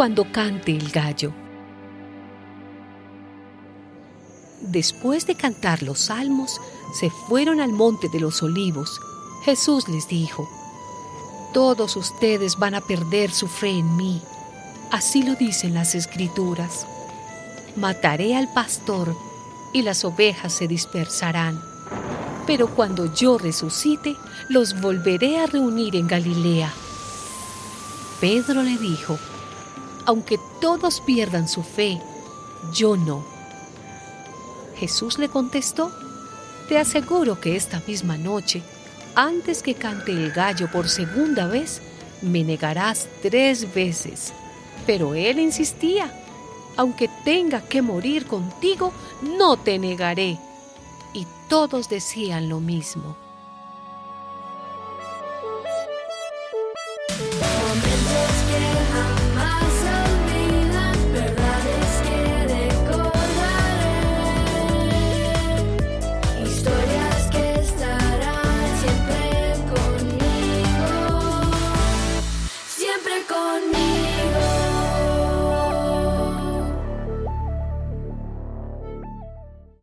cuando cante el gallo. Después de cantar los salmos, se fueron al monte de los olivos. Jesús les dijo, Todos ustedes van a perder su fe en mí. Así lo dicen las escrituras. Mataré al pastor y las ovejas se dispersarán. Pero cuando yo resucite, los volveré a reunir en Galilea. Pedro le dijo, aunque todos pierdan su fe, yo no. Jesús le contestó, te aseguro que esta misma noche, antes que cante el gallo por segunda vez, me negarás tres veces. Pero él insistía, aunque tenga que morir contigo, no te negaré. Y todos decían lo mismo. Gone.